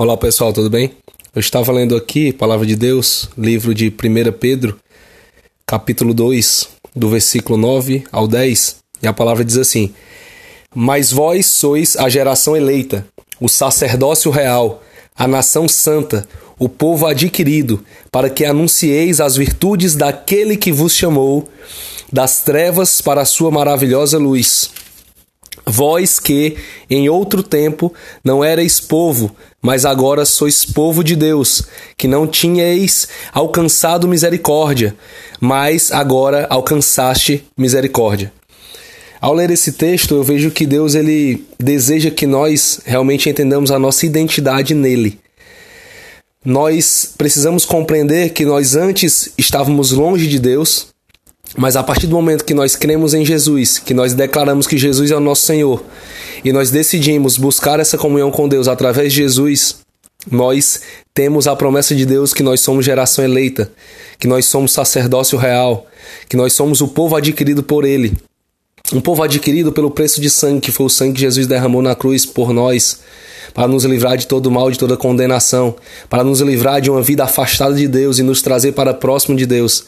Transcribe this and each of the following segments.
Olá pessoal, tudo bem? Eu estava lendo aqui, Palavra de Deus, livro de 1 Pedro, capítulo 2, do versículo 9 ao 10, e a palavra diz assim: Mas vós sois a geração eleita, o sacerdócio real, a nação santa, o povo adquirido, para que anuncieis as virtudes daquele que vos chamou das trevas para a sua maravilhosa luz. Vós que, em outro tempo, não erais povo, mas agora sois povo de Deus, que não tinhais alcançado misericórdia, mas agora alcançaste misericórdia. Ao ler esse texto, eu vejo que Deus ele deseja que nós realmente entendamos a nossa identidade nele. Nós precisamos compreender que nós antes estávamos longe de Deus, mas a partir do momento que nós cremos em Jesus, que nós declaramos que Jesus é o nosso Senhor, e nós decidimos buscar essa comunhão com Deus através de Jesus, nós temos a promessa de Deus que nós somos geração eleita, que nós somos sacerdócio real, que nós somos o povo adquirido por Ele. Um povo adquirido pelo preço de sangue, que foi o sangue que Jesus derramou na cruz por nós, para nos livrar de todo mal, de toda condenação, para nos livrar de uma vida afastada de Deus e nos trazer para próximo de Deus.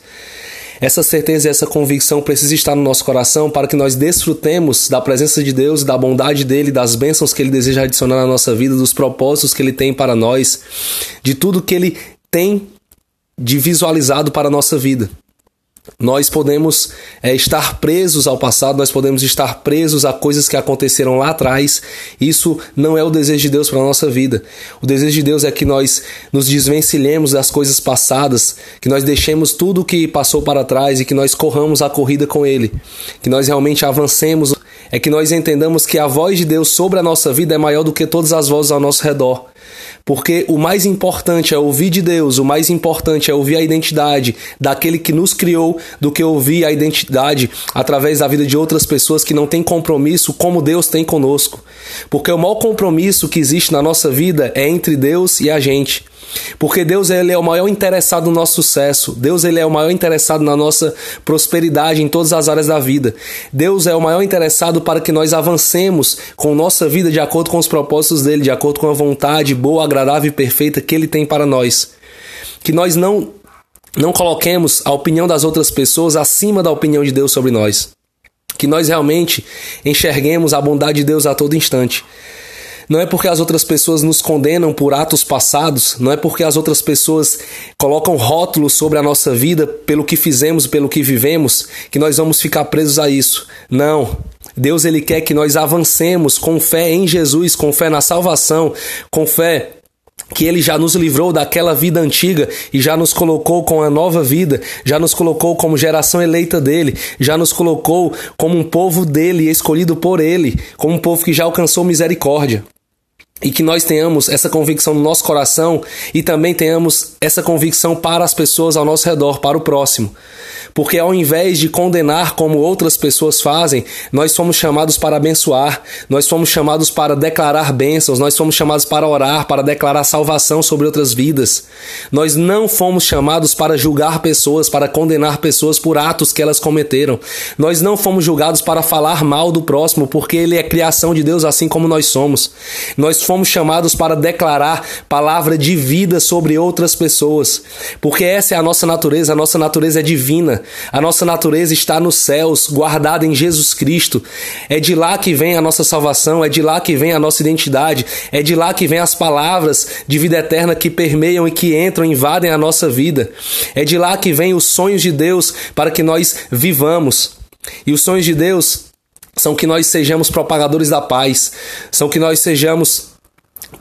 Essa certeza e essa convicção precisa estar no nosso coração para que nós desfrutemos da presença de Deus, da bondade dele, das bênçãos que ele deseja adicionar na nossa vida, dos propósitos que ele tem para nós, de tudo que ele tem de visualizado para a nossa vida. Nós podemos é, estar presos ao passado, nós podemos estar presos a coisas que aconteceram lá atrás. Isso não é o desejo de Deus para a nossa vida. O desejo de Deus é que nós nos desvencilhemos das coisas passadas, que nós deixemos tudo o que passou para trás e que nós corramos a corrida com Ele, que nós realmente avancemos. É que nós entendamos que a voz de Deus sobre a nossa vida é maior do que todas as vozes ao nosso redor. Porque o mais importante é ouvir de Deus, o mais importante é ouvir a identidade daquele que nos criou, do que ouvir a identidade através da vida de outras pessoas que não têm compromisso como Deus tem conosco. Porque o maior compromisso que existe na nossa vida é entre Deus e a gente. Porque Deus ele é o maior interessado no nosso sucesso. Deus ele é o maior interessado na nossa prosperidade em todas as áreas da vida. Deus é o maior interessado para que nós avancemos com nossa vida de acordo com os propósitos dele, de acordo com a vontade boa, agradável e perfeita que ele tem para nós. Que nós não não coloquemos a opinião das outras pessoas acima da opinião de Deus sobre nós. Que nós realmente enxerguemos a bondade de Deus a todo instante. Não é porque as outras pessoas nos condenam por atos passados, não é porque as outras pessoas colocam rótulos sobre a nossa vida pelo que fizemos, pelo que vivemos, que nós vamos ficar presos a isso. Não. Deus ele quer que nós avancemos com fé em Jesus, com fé na salvação, com fé que ele já nos livrou daquela vida antiga e já nos colocou com a nova vida, já nos colocou como geração eleita dele, já nos colocou como um povo dele, escolhido por ele, como um povo que já alcançou misericórdia e que nós tenhamos essa convicção no nosso coração e também tenhamos essa convicção para as pessoas ao nosso redor, para o próximo. Porque ao invés de condenar como outras pessoas fazem, nós somos chamados para abençoar, nós somos chamados para declarar bênçãos, nós somos chamados para orar, para declarar salvação sobre outras vidas. Nós não fomos chamados para julgar pessoas, para condenar pessoas por atos que elas cometeram. Nós não fomos julgados para falar mal do próximo, porque ele é criação de Deus assim como nós somos. Nós fomos chamados para declarar palavra de vida sobre outras pessoas, porque essa é a nossa natureza, a nossa natureza é divina, a nossa natureza está nos céus, guardada em Jesus Cristo. É de lá que vem a nossa salvação, é de lá que vem a nossa identidade, é de lá que vem as palavras de vida eterna que permeiam e que entram, invadem a nossa vida. É de lá que vem os sonhos de Deus para que nós vivamos. E os sonhos de Deus são que nós sejamos propagadores da paz, são que nós sejamos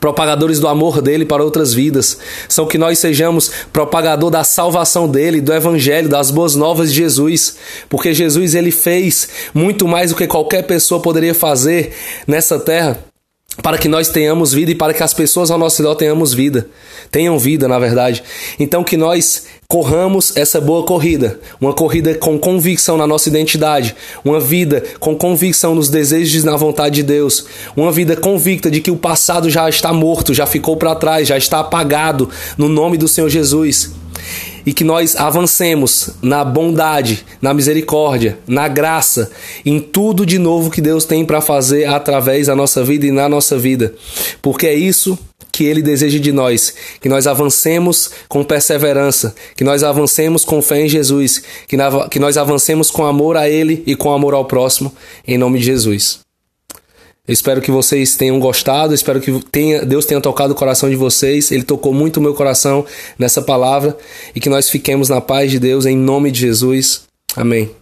propagadores do amor dele para outras vidas. São que nós sejamos propagador da salvação dele, do evangelho, das boas novas de Jesus, porque Jesus ele fez muito mais do que qualquer pessoa poderia fazer nessa terra para que nós tenhamos vida e para que as pessoas ao nosso redor tenhamos vida, tenham vida, na verdade. Então que nós corramos essa boa corrida, uma corrida com convicção na nossa identidade, uma vida com convicção nos desejos e na vontade de Deus, uma vida convicta de que o passado já está morto, já ficou para trás, já está apagado no nome do Senhor Jesus e que nós avancemos na bondade, na misericórdia, na graça, em tudo de novo que Deus tem para fazer através da nossa vida e na nossa vida. Porque é isso que Ele deseja de nós, que nós avancemos com perseverança, que nós avancemos com fé em Jesus, que, que nós avancemos com amor a Ele e com amor ao próximo, em nome de Jesus. Espero que vocês tenham gostado, espero que tenha, Deus tenha tocado o coração de vocês. Ele tocou muito o meu coração nessa palavra e que nós fiquemos na paz de Deus em nome de Jesus. Amém.